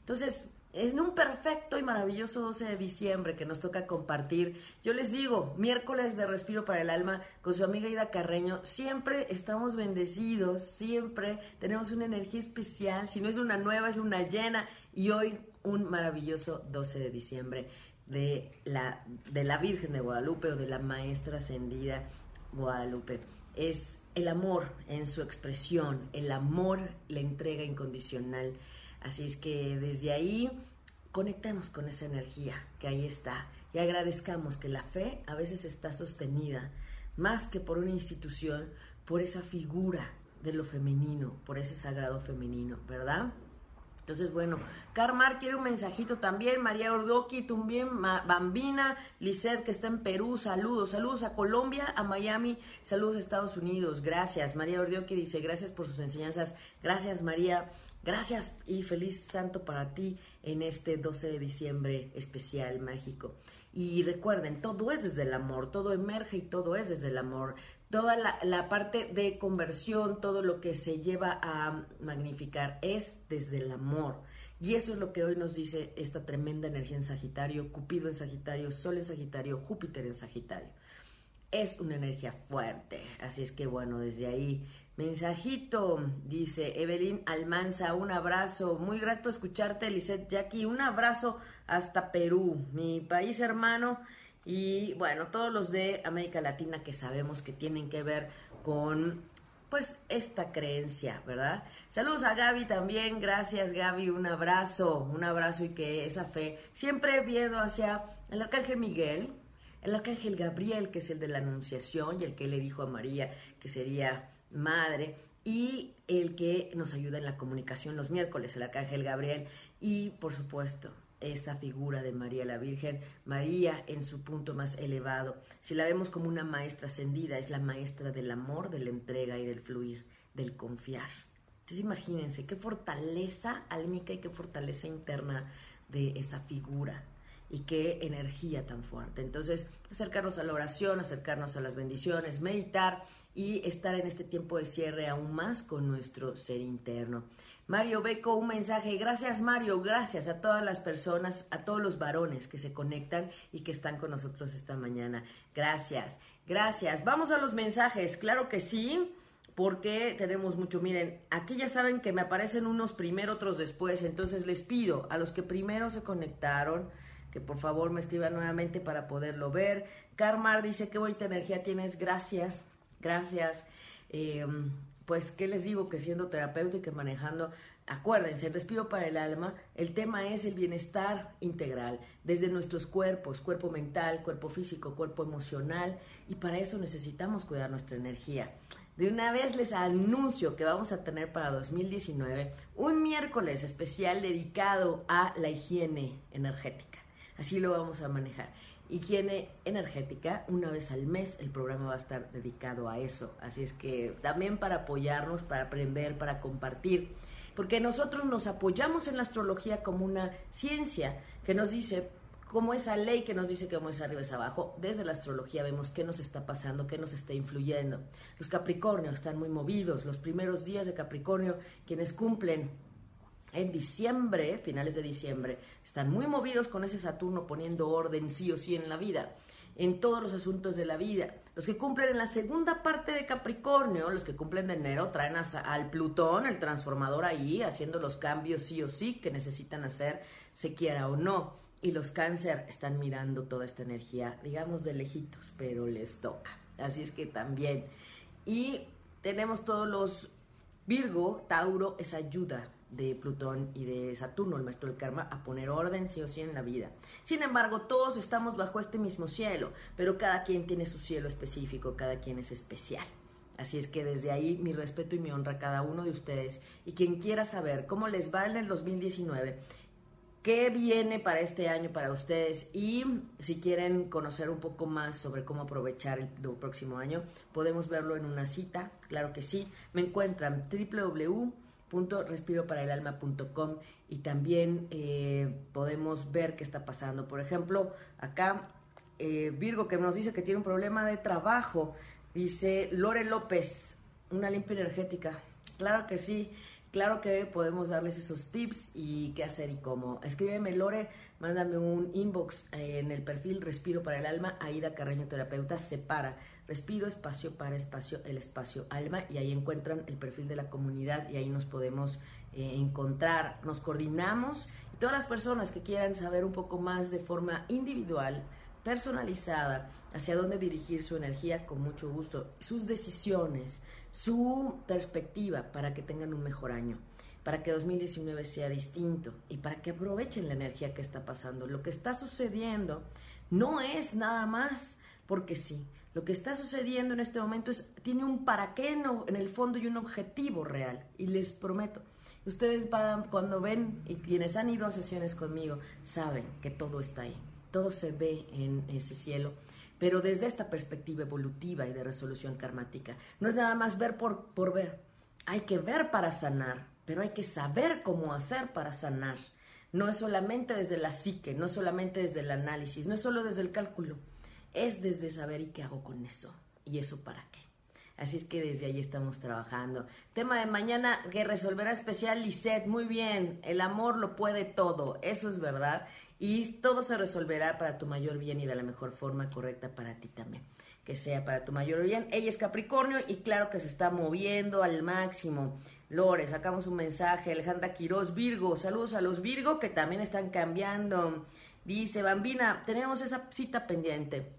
Entonces, es un perfecto y maravilloso 12 de diciembre que nos toca compartir. Yo les digo, miércoles de Respiro para el Alma con su amiga Ida Carreño. Siempre estamos bendecidos, siempre tenemos una energía especial. Si no es luna nueva, es luna llena. Y hoy un maravilloso 12 de diciembre de la, de la Virgen de Guadalupe o de la Maestra Ascendida Guadalupe. Es el amor en su expresión, el amor, la entrega incondicional Así es que desde ahí conectemos con esa energía que ahí está y agradezcamos que la fe a veces está sostenida más que por una institución, por esa figura de lo femenino, por ese sagrado femenino, ¿verdad? Entonces, bueno, Carmar quiere un mensajito también, María Ordoqui, también Bambina, Lisette que está en Perú, saludos, saludos a Colombia, a Miami, saludos a Estados Unidos, gracias. María Ordoqui dice, gracias por sus enseñanzas, gracias María. Gracias y feliz santo para ti en este 12 de diciembre especial mágico. Y recuerden, todo es desde el amor, todo emerge y todo es desde el amor. Toda la, parte de conversión, todo lo que se lleva a magnificar es desde el amor. Y eso es lo que hoy nos dice esta tremenda energía en Sagitario, Cupido en Sagitario, Sol en Sagitario, Júpiter en Sagitario. Es una energía fuerte. Así es que bueno, desde ahí Mensajito, dice Evelyn Almanza, un abrazo, muy grato escucharte, Lisette Jackie, un abrazo hasta Perú, mi país hermano, y bueno, todos los de América Latina que sabemos que tienen que ver con pues esta creencia, ¿verdad? Saludos a Gaby también, gracias Gaby, un abrazo, un abrazo y que esa fe, siempre viendo hacia el arcángel Miguel, el arcángel Gabriel, que es el de la Anunciación y el que le dijo a María que sería madre, y el que nos ayuda en la comunicación los miércoles, el arcángel Gabriel, y por supuesto, esa figura de María la Virgen, María en su punto más elevado. Si la vemos como una maestra ascendida, es la maestra del amor, de la entrega y del fluir, del confiar. Entonces imagínense qué fortaleza álmica y qué fortaleza interna de esa figura y qué energía tan fuerte. Entonces, acercarnos a la oración, acercarnos a las bendiciones, meditar y estar en este tiempo de cierre aún más con nuestro ser interno. Mario Beco, un mensaje. Gracias Mario, gracias a todas las personas, a todos los varones que se conectan y que están con nosotros esta mañana. Gracias, gracias. Vamos a los mensajes, claro que sí porque tenemos mucho. Miren, aquí ya saben que me aparecen unos primero, otros después, entonces les pido a los que primero se conectaron que por favor me escriban nuevamente para poderlo ver. Carmar dice, qué bonita energía tienes, gracias. Gracias. Em, pues, ¿qué les digo? Que siendo terapeuta y que manejando, acuérdense, el respiro para el alma, el tema es el bienestar integral, desde nuestros cuerpos, cuerpo mental, cuerpo físico, cuerpo emocional, y para eso necesitamos cuidar nuestra energía. De una vez les anuncio que vamos a tener para 2019 un miércoles especial dedicado a la higiene energética. Así lo vamos a manejar higiene energética. Una vez al mes el programa va a estar dedicado a eso. Así es que también para apoyarnos, para aprender, para compartir. Porque nosotros nos apoyamos en la astrología como una ciencia que nos dice, como esa ley que nos dice que vamos arriba es abajo, desde la astrología vemos qué nos está pasando, qué nos está influyendo. Los Capricornios están muy movidos, los primeros días de Capricornio, quienes cumplen en diciembre, finales de diciembre, están muy movidos con ese Saturno poniendo orden sí o sí en la vida, en todos los asuntos de la vida. Los que cumplen en la segunda parte de Capricornio, los que cumplen de enero, traen al Plutón, el transformador ahí, haciendo los cambios sí o sí que necesitan hacer, se quiera o no. y los cáncer están mirando toda esta energía, digamos de lejitos, pero les toca. Así es que también. Y tenemos todos los Virgo, Tauro, esa ayuda de Plutón y de Saturno, el maestro del karma, a poner orden sí o sí en la vida. Sin embargo, todos estamos bajo este mismo cielo, pero cada quien tiene su cielo específico, cada quien es especial. Así es que desde ahí mi respeto y mi honra a cada uno de ustedes y quien quiera saber cómo les va en el 2019, qué viene para este año para ustedes y si quieren conocer un poco más sobre cómo aprovechar el, próximo año, podemos verlo en una cita, claro que sí. Me encuentran www.respiroparaelalma.com y también eh, podemos ver qué está pasando. Por ejemplo, acá eh, Virgo que nos dice que tiene un problema de trabajo Dice Lore López, una limpia energética. Claro que sí, claro que podemos darles esos tips y qué hacer y cómo. Escríbeme Lore, mándame un inbox en el perfil Respiro para el Alma, Aida Carreño Terapeuta, separa Respiro, espacio para espacio, el espacio alma y ahí encuentran el perfil de la comunidad y ahí nos podemos eh, encontrar, nos coordinamos y todas las personas que quieran saber un poco más de forma individual, personalizada hacia dónde dirigir su energía con mucho gusto, sus decisiones, su perspectiva para que tengan un mejor año, para que 2019 sea distinto y para que aprovechen la energía que está pasando. Lo que está sucediendo no es nada más porque sí. Lo que está sucediendo en este momento es, tiene un para qué en el fondo y un objetivo real. Y les prometo, ustedes van, cuando ven y quienes han ido a sesiones conmigo, saben que todo está ahí todo se ve en ese cielo, pero desde esta perspectiva evolutiva y de resolución karmática. No es nada más ver por, por ver, hay que ver para sanar, pero hay que saber cómo hacer para sanar. No es solamente desde la psique, no es solamente desde el análisis, no es solo desde el cálculo, es desde saber y qué hago con eso, y eso para qué. Así es que desde ahí estamos trabajando. Tema de mañana que resolverá especial Lisette. Muy bien, el amor lo puede todo, eso es verdad y todo se resolverá para tu mayor bien y de la mejor forma correcta para ti también. Que sea para tu mayor bien. Ella es Capricornio y claro que se está moviendo al máximo. Lore, sacamos un mensaje. Alejandra Quiroz, Virgo. Saludos a los Virgo que también están cambiando. Dice Bambina, tenemos esa cita pendiente.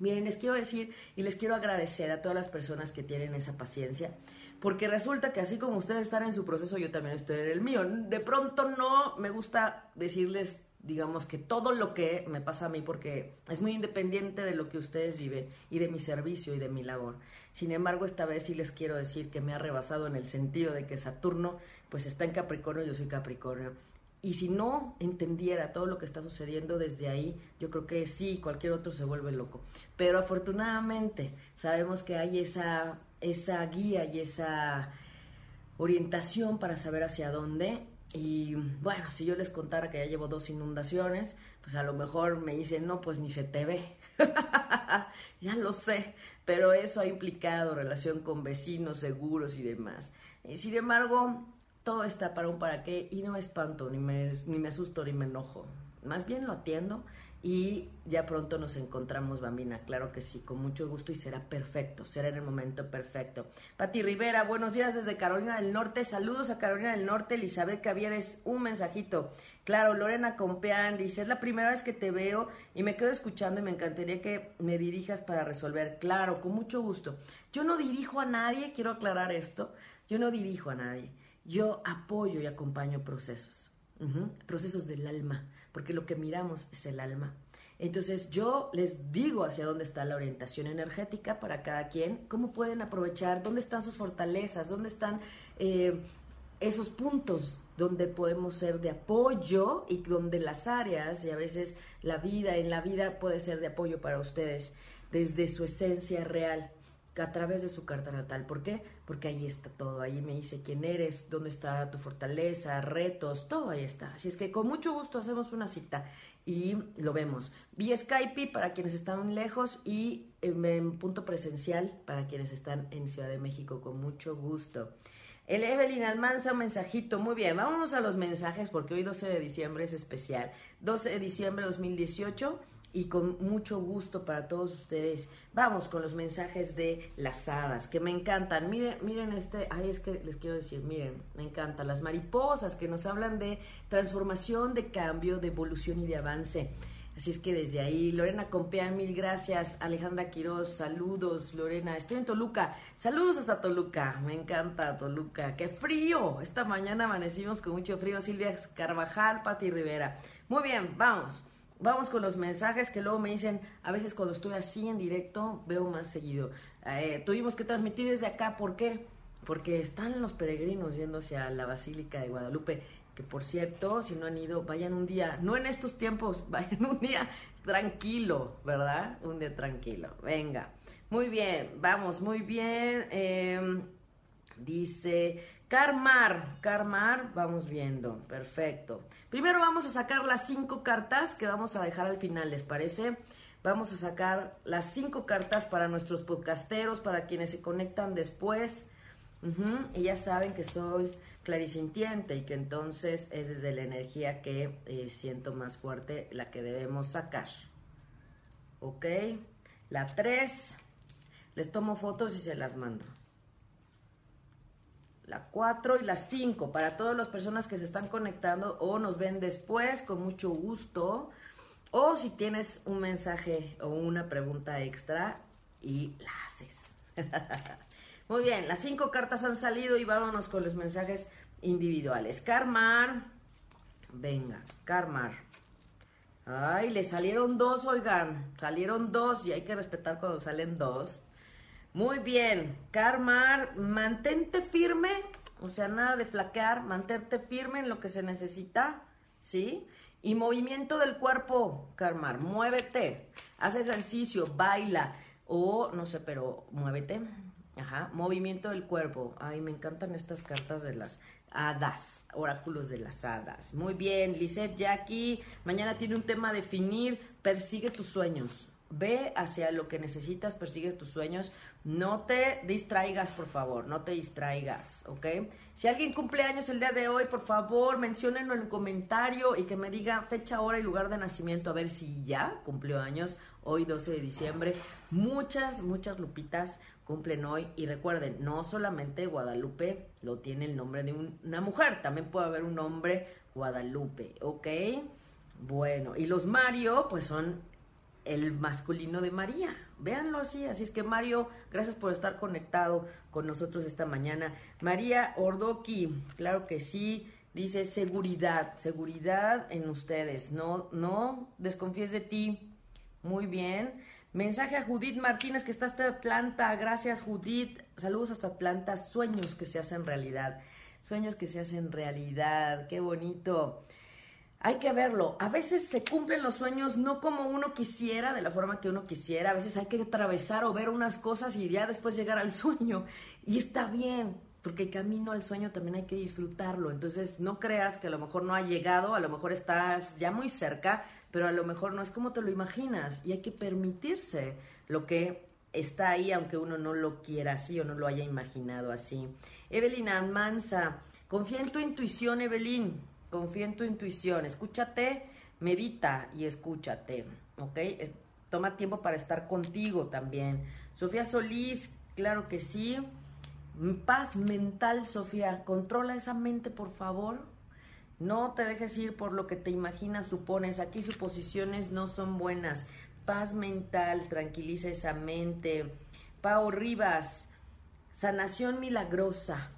Miren, les quiero decir y les quiero agradecer a todas las personas que tienen esa paciencia, porque resulta que así como ustedes están en su proceso, yo también estoy en el mío. De pronto no me gusta decirles digamos que todo lo que me pasa a mí, porque es muy independiente de lo que ustedes viven y de mi servicio y de mi labor. Sin embargo, esta vez sí les quiero decir que me ha rebasado en el sentido de que Saturno pues está en Capricornio, yo soy Capricornio. Y si no entendiera todo lo que está sucediendo desde ahí, yo creo que sí, cualquier otro se vuelve loco. Pero afortunadamente sabemos que hay esa, esa guía y esa orientación para saber hacia dónde y bueno, si yo les contara que ya llevo dos inundaciones, pues a lo mejor me dicen, no, pues ni se te ve. ya lo sé, pero eso ha implicado relación con vecinos, seguros y demás. Sin embargo, todo está para un para qué y no me espanto, ni me, ni me asusto, ni me enojo. Más bien lo atiendo y ya pronto nos encontramos, Bambina, claro que sí, con mucho gusto y será perfecto, será en el momento perfecto. Pati Rivera, buenos días desde Carolina del Norte, saludos a Carolina del Norte, Elizabeth Caviedes, un mensajito. Claro, Lorena Compeán dice, es la primera vez que te veo y me quedo escuchando y me encantaría que me dirijas para resolver. Claro, con mucho gusto. Yo no dirijo a nadie, quiero aclarar esto, yo no dirijo a nadie, yo apoyo y acompaño procesos procesos del alma, porque lo que miramos es el alma. Entonces yo les digo hacia dónde está la orientación energética para cada quien, cómo pueden aprovechar, dónde están sus fortalezas, dónde están eh, esos puntos donde podemos ser de apoyo y donde las áreas y a veces la vida en la vida puede ser de apoyo para ustedes desde su esencia real a través de su carta natal. ¿Por qué? Porque ahí está todo. Ahí me dice quién eres, dónde está tu fortaleza, retos, todo ahí está. Así es que con mucho gusto hacemos una cita y lo vemos. Vía Skype para quienes están lejos y en punto presencial para quienes están en Ciudad de México. Con mucho gusto. El Evelyn Almanza, un mensajito. Muy bien, vamos a los mensajes porque hoy 12 de diciembre es especial. 12 de diciembre de 2018 y con mucho gusto para todos ustedes. Vamos con los mensajes de las hadas, que me encantan. Miren, miren este, ay, es que les quiero decir, miren, me encantan las mariposas que nos hablan de transformación, de cambio, de evolución y de avance. Así es que desde ahí, Lorena Compeán, mil gracias. Alejandra Quiroz, saludos, Lorena. Estoy en Toluca. Saludos hasta Toluca. Me encanta Toluca. ¡Qué frío! Esta mañana amanecimos con mucho frío. Silvia Carvajal, Pati Rivera. Muy bien, vamos. Vamos con los mensajes que luego me dicen, a veces cuando estoy así en directo, veo más seguido. Eh, tuvimos que transmitir desde acá, ¿por qué? Porque están los peregrinos yendo hacia la Basílica de Guadalupe, que por cierto, si no han ido, vayan un día, no en estos tiempos, vayan un día tranquilo, ¿verdad? Un día tranquilo. Venga. Muy bien, vamos, muy bien. Em, dice, Carmar, Carmar, vamos viendo, perfecto. Primero vamos a sacar las cinco cartas que vamos a dejar al final, ¿les parece? Vamos a sacar las cinco cartas para nuestros podcasteros, para quienes se conectan después. Y ya saben que soy clarisintiente y que entonces es desde la energía que eh, siento más fuerte la que debemos sacar. ¿Ok? La tres, les tomo fotos y se las mando la 4 y la 5 para todas las personas que se están conectando o nos ven después con mucho gusto o si tienes un mensaje o una pregunta extra y la haces. Muy bien, las cinco cartas han salido y vámonos con los mensajes individuales. Carmar, venga, Carmar. Ay, le salieron dos, oigan, salieron dos y hay que respetar cuando salen dos. Muy bien, Carmar, mantente firme, o sea, nada de flaquear, mantente firme en lo que se necesita, ¿sí? Y movimiento del cuerpo, Carmar, muévete, haz ejercicio, baila, o no sé, pero muévete. Ajá, movimiento del cuerpo. Ay, me encantan estas cartas de las hadas, oráculos de las hadas. Muy bien, Lisette, Jackie, mañana tiene un tema a definir, persigue tus sueños. Ve hacia lo que necesitas, persigue tus sueños. No te distraigas, por favor, no te distraigas, ¿ok? Si alguien cumple años el día de hoy, por favor, menciónenlo en el comentario y que me diga fecha, hora y lugar de nacimiento, a ver si ya cumplió años, hoy 12 de diciembre. Muchas, muchas lupitas cumplen hoy y recuerden, no solamente Guadalupe lo tiene el nombre de una mujer, también puede haber un nombre Guadalupe, ¿ok? Bueno, y los Mario, pues son el masculino de María. Véanlo así. Así es que Mario, gracias por estar conectado con nosotros esta mañana. María Ordoki, claro que sí. Dice seguridad, seguridad en ustedes. No, no desconfíes de ti. Muy bien. Mensaje a Judith Martínez que está hasta Atlanta. Gracias Judith. Saludos hasta Atlanta. Sueños que se hacen realidad. Sueños que se hacen realidad. Qué bonito hay que verlo. A veces se cumplen los sueños no como uno quisiera, de la forma que uno quisiera. A veces hay que atravesar o ver unas cosas y ya después llegar al sueño. Y está bien, porque el camino al sueño también hay que disfrutarlo. Entonces no creas que a lo mejor no ha llegado, a lo mejor estás ya muy cerca, pero a lo mejor no es como te lo imaginas. Y hay que permitirse lo que está ahí, aunque uno no lo quiera así o no lo haya imaginado así. Evelyn Mansa, confía en tu intuición, Evelyn confía en tu intuición, escúchate, medita y escúchate, ¿ok? toma tiempo para estar contigo también. Sofía Solís, claro que sí. Paz mental, Sofía. Controla esa mente, por favor. No te dejes ir por lo que te imaginas, supones. Aquí suposiciones no son buenas. Paz mental, tranquiliza esa mente. Pao Rivas, sanación milagrosa.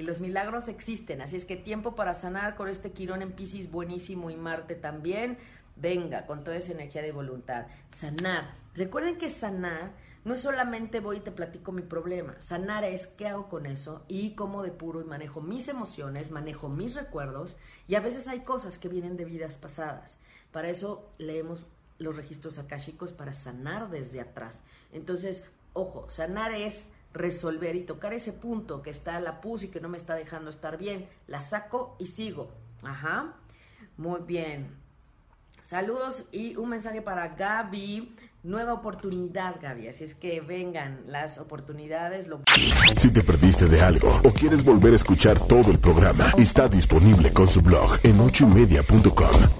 Y los milagros existen, así es que tiempo para sanar con este Quirón en Pisces buenísimo y Marte también. Venga, con toda esa energía de voluntad. Sanar. Recuerden que sanar no es solamente voy y te platico mi problema. Sanar es qué hago con eso y cómo depuro y manejo mis emociones, manejo mis recuerdos y a veces hay cosas que vienen de vidas pasadas. Para eso leemos los registros akáshicos para sanar desde atrás. Entonces, ojo, sanar es resolver y tocar ese punto que está la pus y que no me está dejando estar bien. La saco y sigo. Ajá. Muy bien. Saludos y un mensaje para Gaby. Nueva oportunidad, Gaby. Así es que vengan las oportunidades. Si te perdiste de algo o quieres volver a escuchar todo el programa, está disponible con su blog en ochoymedia.com